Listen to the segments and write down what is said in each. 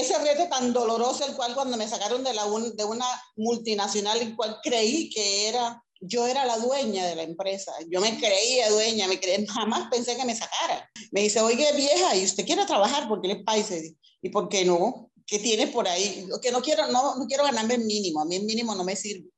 ese reto tan doloroso, el cual cuando me sacaron de, la de una multinacional, el cual creí que era, yo era la dueña de la empresa, yo me creía dueña, me creía, jamás pensé que me sacara. Me dice, oye vieja, ¿y usted quiere trabajar? Porque él es. ¿Y por qué no? ¿Qué tiene por ahí? Que no quiero, no, no quiero ganarme el mínimo, a mí el mínimo no me sirve.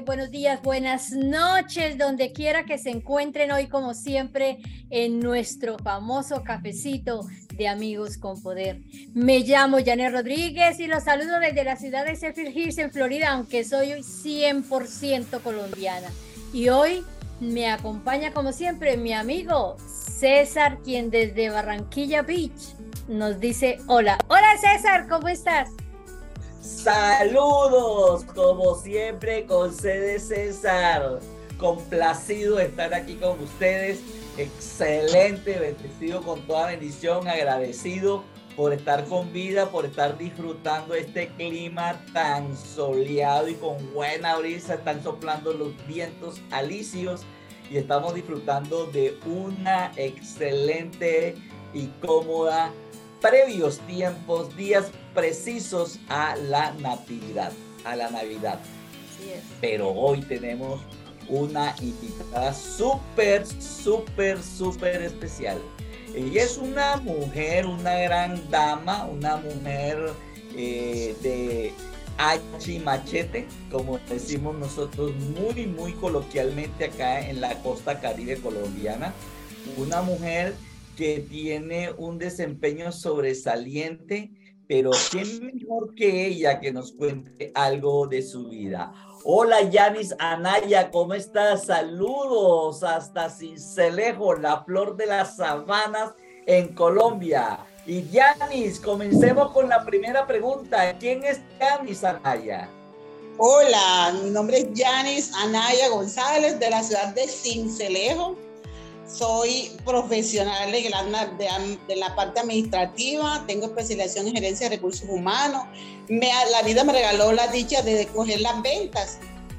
Tardes, buenos días, buenas noches, donde quiera que se encuentren hoy, como siempre, en nuestro famoso cafecito de Amigos con Poder. Me llamo Janet Rodríguez y los saludo desde la ciudad de Sheffield Hills, en Florida, aunque soy 100% colombiana. Y hoy me acompaña, como siempre, mi amigo César, quien desde Barranquilla Beach nos dice hola. Hola César, ¿cómo estás? Saludos, como siempre, con sede César. Complacido de estar aquí con ustedes. Excelente, bendecido con toda bendición, agradecido por estar con vida, por estar disfrutando este clima tan soleado y con buena brisa. Están soplando los vientos alicios y estamos disfrutando de una excelente y cómoda previos tiempos, días precisos a la Natividad, a la Navidad. Pero hoy tenemos una invitada súper, súper, súper especial. Ella es una mujer, una gran dama, una mujer eh, de hachi machete, como decimos nosotros muy, muy coloquialmente acá en la costa caribe colombiana. Una mujer que tiene un desempeño sobresaliente, pero ¿quién mejor que ella que nos cuente algo de su vida? Hola Yanis Anaya, ¿cómo estás? Saludos hasta Cincelejo, la flor de las sabanas en Colombia. Y Yanis, comencemos con la primera pregunta. ¿Quién es Yanis Anaya? Hola, mi nombre es Yanis Anaya González de la ciudad de Cincelejo soy profesional de la, de, la parte administrativa, tengo especialización en gerencia de recursos humanos. Me, la vida me regaló la dicha de coger las ventas,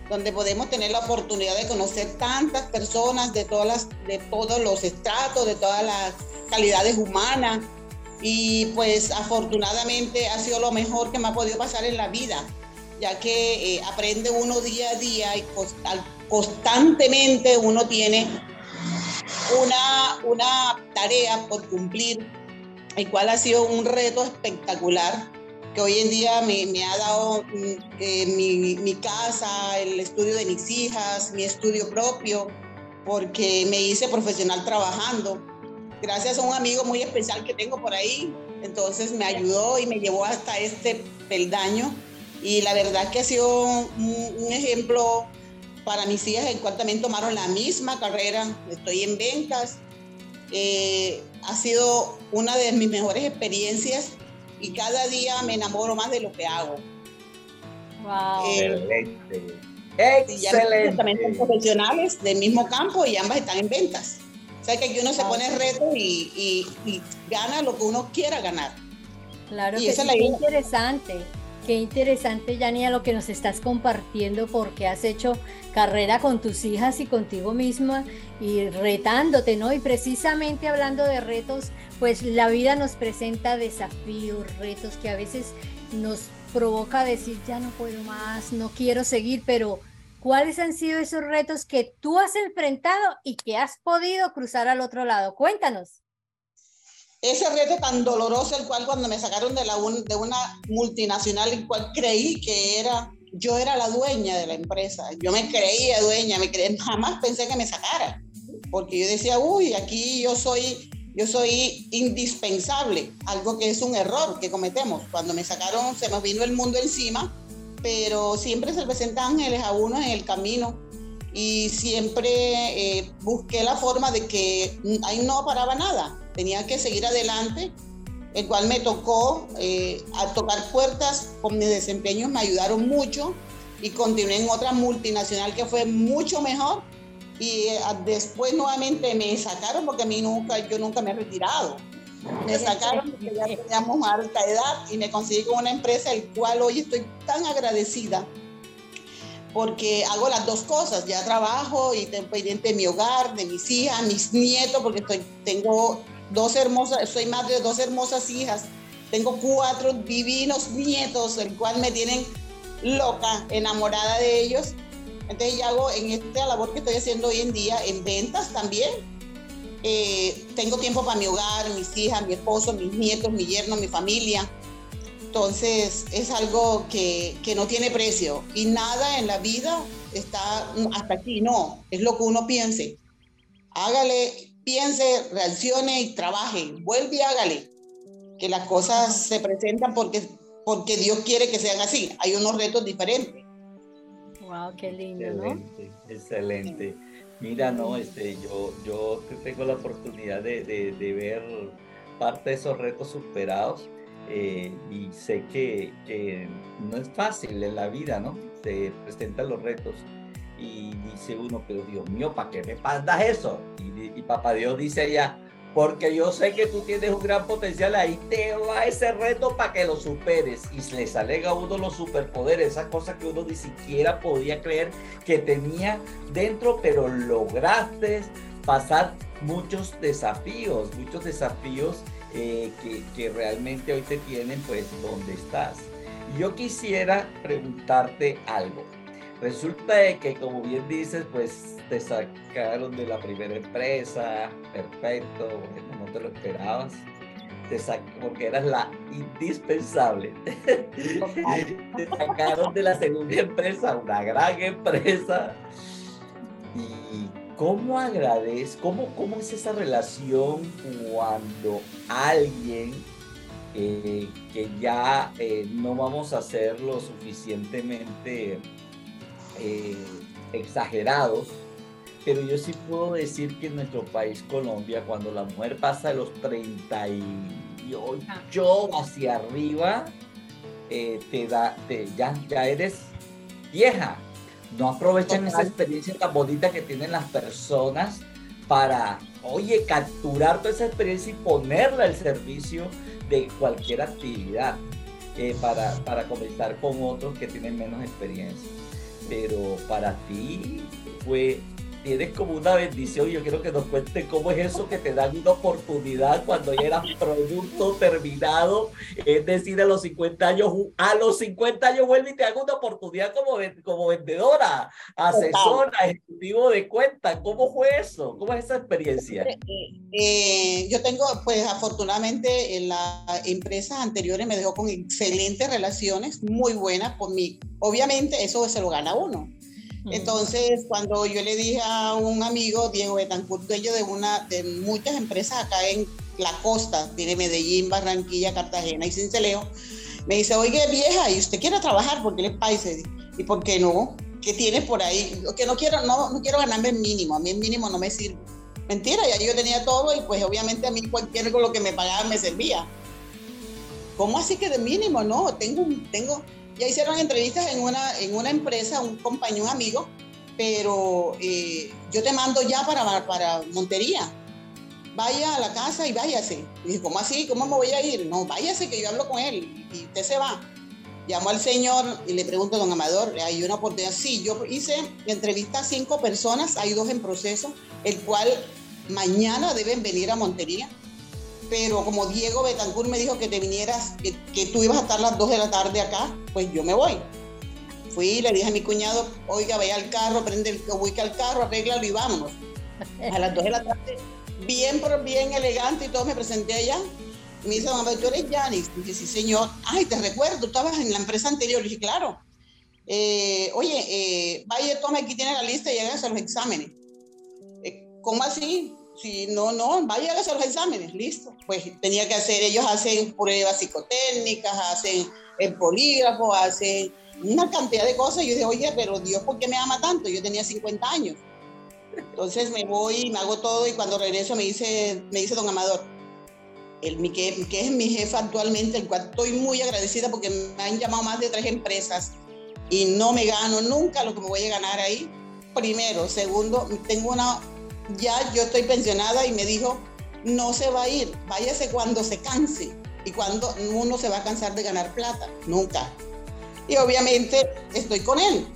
donde podemos tener la oportunidad de conocer tantas personas de, todas las, de todos los estratos, de todas las calidades humanas. Y pues afortunadamente ha sido lo mejor que me ha podido pasar en la vida, ya que eh, aprende uno día a día y constantemente uno tiene una, una tarea por cumplir, el cual ha sido un reto espectacular que hoy en día me, me ha dado mm, eh, mi, mi, casa, el estudio de mis hijas, mi estudio propio, porque me hice profesional trabajando. Gracias a un amigo muy especial que tengo por ahí, entonces me ayudó y me llevó hasta este peldaño. Y la verdad que ha sido un, un ejemplo para mis hijas, también tomaron la misma carrera, estoy en ventas. Eh, ha sido una de mis mejores experiencias y cada día me enamoro más de lo que hago. Wow. Eh, Excelente. También son profesionales del mismo campo y ambas están en ventas. O sea que aquí uno se pone reto y, y, gana lo que uno quiera ganar. Claro que es interesante. Qué interesante, Yania, lo que nos estás compartiendo porque has hecho carrera con tus hijas y contigo misma y retándote, ¿no? Y precisamente hablando de retos, pues la vida nos presenta desafíos, retos que a veces nos provoca decir, ya no puedo más, no quiero seguir, pero ¿cuáles han sido esos retos que tú has enfrentado y que has podido cruzar al otro lado? Cuéntanos ese reto tan doloroso, el cual cuando me sacaron de, una multinacional, el cual creí que era, yo era la dueña de la empresa. Yo me creía dueña, me creía, jamás pensé que me sacara, porque yo decía, uy, aquí yo soy, yo soy indispensable, algo que es un error que cometemos. Cuando me sacaron, se me vino el mundo encima, pero siempre se presentan ángeles a uno en el camino y siempre eh, busqué la forma de que ahí no paraba nada, tenía que seguir adelante, el cual me tocó eh, a tocar puertas con mis desempeños, me ayudaron mucho y continué en otra multinacional que fue mucho mejor y eh, después nuevamente me sacaron porque a mí nunca, yo nunca me he retirado. Me sacaron porque ya teníamos alta edad y me conseguí con una empresa el cual hoy estoy tan agradecida porque hago las dos cosas, ya trabajo y tengo pendiente de mi hogar, de mis hijas, mis nietos, porque estoy, tengo dos hermosas, soy madre de dos hermosas hijas, tengo cuatro divinos nietos, el cual me tienen loca, enamorada de ellos. Entonces ya hago en esta labor que estoy haciendo hoy en día, en ventas también. Eh, tengo tiempo para mi hogar, mis hijas, mi esposo, mis nietos, mi yerno, mi familia. Entonces es algo que, que no tiene precio y nada en la vida está hasta aquí, no, es lo que uno piense. Hágale, piense, reaccione y trabaje, vuelve y hágale, que las cosas se presentan porque, porque Dios quiere que sean así, hay unos retos diferentes. Wow, qué lindo, excelente, ¿no? Excelente. Mira, no, este, yo, yo tengo la oportunidad de, de, de ver parte de esos retos superados eh, y sé que, que, no es fácil en la vida, ¿no? Se presentan los retos y dice uno, pero Dios mío, ¿para qué me mandas eso? Y, papá Dios dice allá, porque yo sé que tú tienes un gran potencial, ahí te va ese reto para que lo superes. Y le salen a uno los superpoderes, esas cosas que uno ni siquiera podía creer que tenía dentro, pero lograste pasar muchos desafíos, muchos desafíos eh, que, realmente hoy te tienen pues donde estás. Yo quisiera preguntarte algo. Resulta de que como bien dices pues te sacaron de la primera empresa, perfecto, no te lo esperabas. Te porque eras la indispensable. te sacaron de la segunda empresa, una gran empresa. Y ¿Cómo agradezco? Cómo, ¿Cómo es esa relación cuando alguien eh, que ya eh, no vamos a ser lo suficientemente eh, exagerados, pero yo sí puedo decir que en nuestro país, Colombia, cuando la mujer pasa de los 38 hacia arriba, te da, te, ya, ya eres vieja no aprovechan esa experiencia tan bonita que tienen las personas para, oye, capturar toda esa experiencia y ponerla al servicio de cualquier actividad eh, para, para comenzar con otros que tienen menos experiencia. Pero para ti fue tienes como una bendición. Yo quiero que nos cuente cómo es eso que te dan una oportunidad cuando ya eras producto terminado. Es decir, a los 50 años, a los 50 años vuelve y te hago una oportunidad como, como vendedora, asesora, ejecutivo de cuenta. ¿Cómo fue eso? ¿Cómo es esa experiencia? Eh, eh, yo tengo, pues afortunadamente, en las empresas anteriores me dejó con excelentes relaciones, muy buenas por mí. Obviamente eso se lo gana uno entonces, cuando yo le dije a un amigo, Diego Betancourt, dueño de, una, de muchas empresas acá en la costa, tiene Medellín, Barranquilla, Cartagena y Cincelejo, me dice, oye vieja, ¿y usted quiere trabajar? Porque él es país. ¿Y por qué no? ¿Qué tiene por ahí? Que no quiero, no, no quiero ganarme el mínimo, a mí el mínimo no me sirve. Mentira, ya yo tenía todo y pues obviamente a mí cualquier con lo que me pagaban me servía. ¿Cómo así que de mínimo? No, tengo, tengo, ya hicieron entrevistas en una, en una empresa, un compañero, un amigo, pero eh, yo te mando ya para, para Montería. Vaya a la casa y váyase. Y dije, ¿cómo así? ¿Cómo me voy a ir? No, váyase que yo hablo con él y usted se va. Llamo al señor y le pregunto, don Amador, ¿hay una oportunidad? Sí, yo hice entrevista a cinco personas, hay dos en proceso, el cual mañana deben venir a Montería pero como Diego Betancourt me dijo que te vinieras, que, tú ibas a estar las 2 de la tarde acá, pues yo me voy. Fui le dije a mi cuñado, oiga, vaya al carro, prende el ubica al carro, arréglalo y vámonos. A las 2 de la tarde, bien, bien elegante y todo, me presenté allá. Me dice, mamá, ¿tú eres Yanis? dije, sí, señor. Ay, te recuerdo, estabas en la empresa anterior. Le dije, claro. Eh, oye, eh, vaya, toma, aquí tiene la lista y hágase los exámenes. Eh, ¿Cómo así? Si no, no, vaya a hacer los exámenes, listo. Pues tenía que hacer, ellos hacen pruebas psicotécnicas, hacen el polígrafo, hacen una cantidad de cosas. Y yo dije, oye, pero Dios, ¿por qué me ama tanto? Yo tenía 50 años. Entonces me voy, me hago todo y cuando regreso me dice, me dice don Amador, el, que, que es mi jefe actualmente, el cual estoy muy agradecida porque me han llamado más de tres empresas y no me gano nunca lo que me voy a ganar ahí. Primero, segundo, tengo una, ya yo estoy pensionada y me dijo, no se va a ir, váyase cuando se canse y cuando uno se va a cansar de ganar plata, nunca. Y obviamente estoy con él.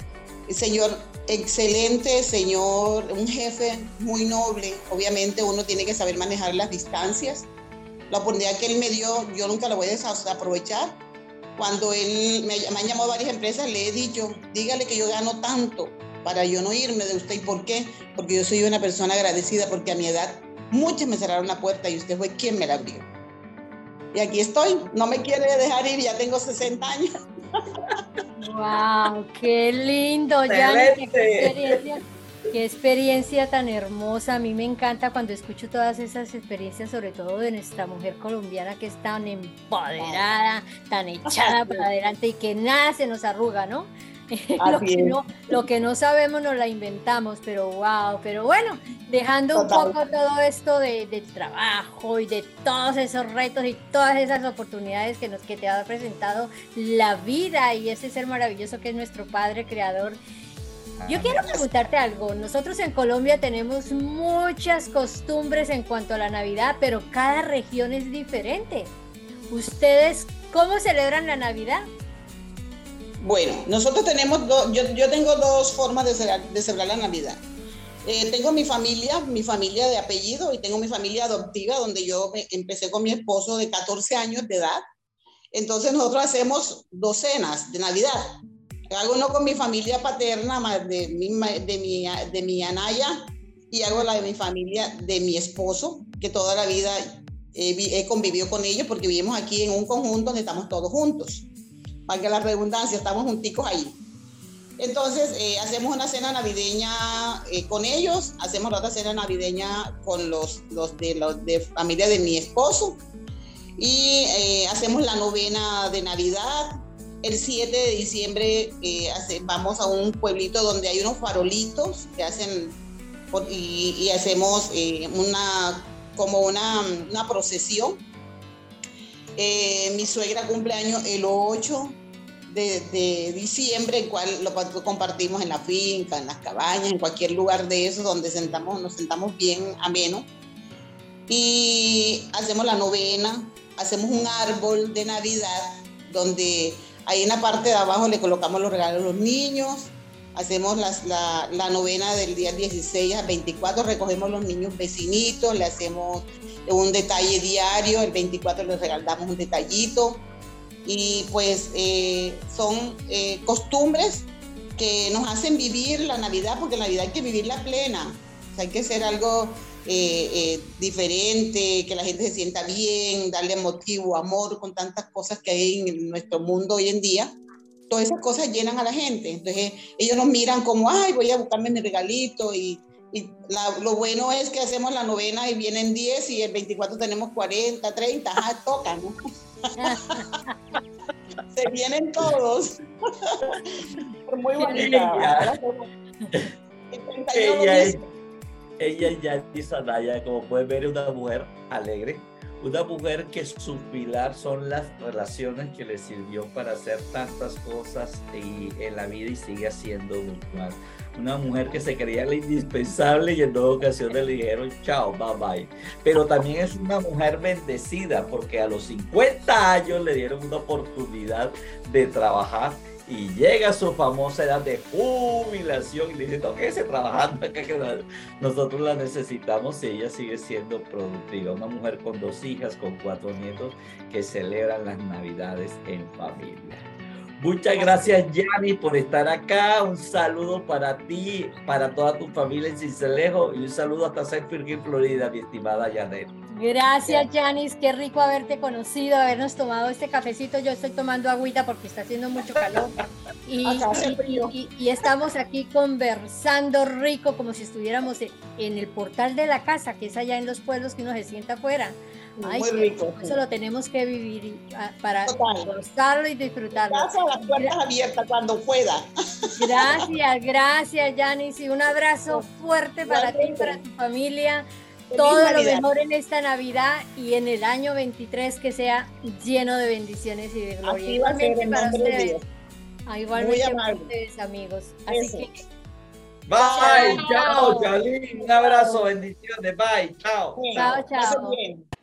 El señor excelente, señor, un jefe muy noble. Obviamente uno tiene que saber manejar las distancias. La oportunidad que él me dio, yo nunca la voy a aprovechar. Cuando él me, me han llamado varias empresas, le he dicho, dígale que yo gano tanto para yo no irme de usted. ¿Y por qué? Porque yo soy una persona agradecida porque a mi edad muchos me cerraron la puerta y usted fue quien me la abrió. Y aquí estoy, no me quiere dejar ir, ya tengo 60 años. ¡Wow! ¡Qué lindo, Qué experiencia, ¡Qué experiencia tan hermosa! A mí me encanta cuando escucho todas esas experiencias, sobre todo de nuestra mujer colombiana que es tan empoderada, tan echada para adelante y que nada se nos arruga, ¿no? lo, que no, lo que no sabemos nos la inventamos, pero wow, pero bueno, dejando un poco todo esto de, trabajo y de todos esos retos y todas esas oportunidades que, nos, que te ha presentado la vida y ese ser maravilloso que es nuestro Padre Creador. Yo quiero preguntarte algo. Nosotros en Colombia tenemos muchas costumbres en cuanto a la Navidad, pero cada región es diferente. ¿Ustedes cómo celebran la Navidad? Bueno, nosotros tenemos, yo, tengo dos formas de celebrar, la Navidad. Eh, tengo mi familia, mi familia de apellido y tengo mi familia adoptiva, donde yo empecé con mi esposo de 14 años de edad. Entonces nosotros hacemos dos cenas de Navidad. Hago uno con mi familia paterna, de mi, de mi, de mi anaya, y hago la de mi familia de mi esposo, que toda la vida he convivido con ellos porque vivimos aquí en un conjunto donde estamos todos juntos que la redundancia, estamos junticos ahí. Entonces, eh, hacemos una cena navideña eh, con ellos, hacemos otra cena navideña con los, los, de, los de familia de mi esposo y eh, hacemos la novena de Navidad. El 7 de diciembre vamos a un pueblito donde hay unos farolitos que hacen y, y hacemos una, como una, una procesión eh, mi suegra cumpleaños el 8 de, diciembre, el cual lo compartimos en la finca, en las cabañas, en cualquier lugar de esos donde sentamos, nos sentamos bien ameno. Y hacemos la novena, hacemos un árbol de Navidad donde ahí en la parte de abajo le colocamos los regalos a los niños, hacemos la, novena del día 16 a 24, recogemos los niños vecinitos, le hacemos un detalle diario, el 24 les regalamos un detallito. Y pues eh, son eh, costumbres que nos hacen vivir la Navidad, porque la Navidad hay que vivirla plena, hay que ser algo eh, diferente, que la gente se sienta bien, darle motivo, amor, con tantas cosas que hay en nuestro mundo hoy en día todas esas cosas llenan a la gente. Entonces ellos nos miran como, ay, voy a buscarme mi regalito y, lo bueno es que hacemos la novena y vienen 10 y el 24 tenemos 40, 30, ajá, toca, ¿no? Se vienen todos. Muy bonita. Ella, es, ella ya Anaya, como pueden ver, es una mujer alegre una mujer que su pilar son las relaciones que le sirvió para hacer tantas cosas y, en la vida y sigue haciendo virtual. Una mujer que se creía la indispensable y en dos ocasiones le dijeron chao, bye bye. Pero también es una mujer bendecida porque a los 50 años le dieron una oportunidad de trabajar y llega su famosa edad de jubilación y dice, no, quédese trabajando, que nosotros la necesitamos y ella sigue siendo productiva. Una mujer con dos hijas, con cuatro nietos que celebran las navidades en familia. Muchas gracias, Yanni, por estar acá. Un saludo para ti, para toda tu familia en Cincelejo y un saludo hasta San Firgin, Florida, mi estimada Janet. Gracias, Janis. Qué rico haberte conocido, habernos tomado este cafecito. Yo estoy tomando agüita porque está haciendo mucho calor. Y, y, estamos aquí conversando rico, como si estuviéramos en el portal de la casa, que es allá en los pueblos que uno se sienta afuera. Ay, Muy rico. Eso lo tenemos que vivir ah, para gozarlo y disfrutarlo. Casa las puertas abiertas cuando pueda. Gracias, gracias, Yanis. Y un abrazo fuerte para ti y para tu familia. Todo lo mejor en esta Navidad y en el año 23 que sea lleno de bendiciones y de gloria. Igualmente para ustedes. Ah, igualmente para ustedes, amigos. Así que Bye, chao, chao Un abrazo, bendiciones. Bye, chao. Chao, chao.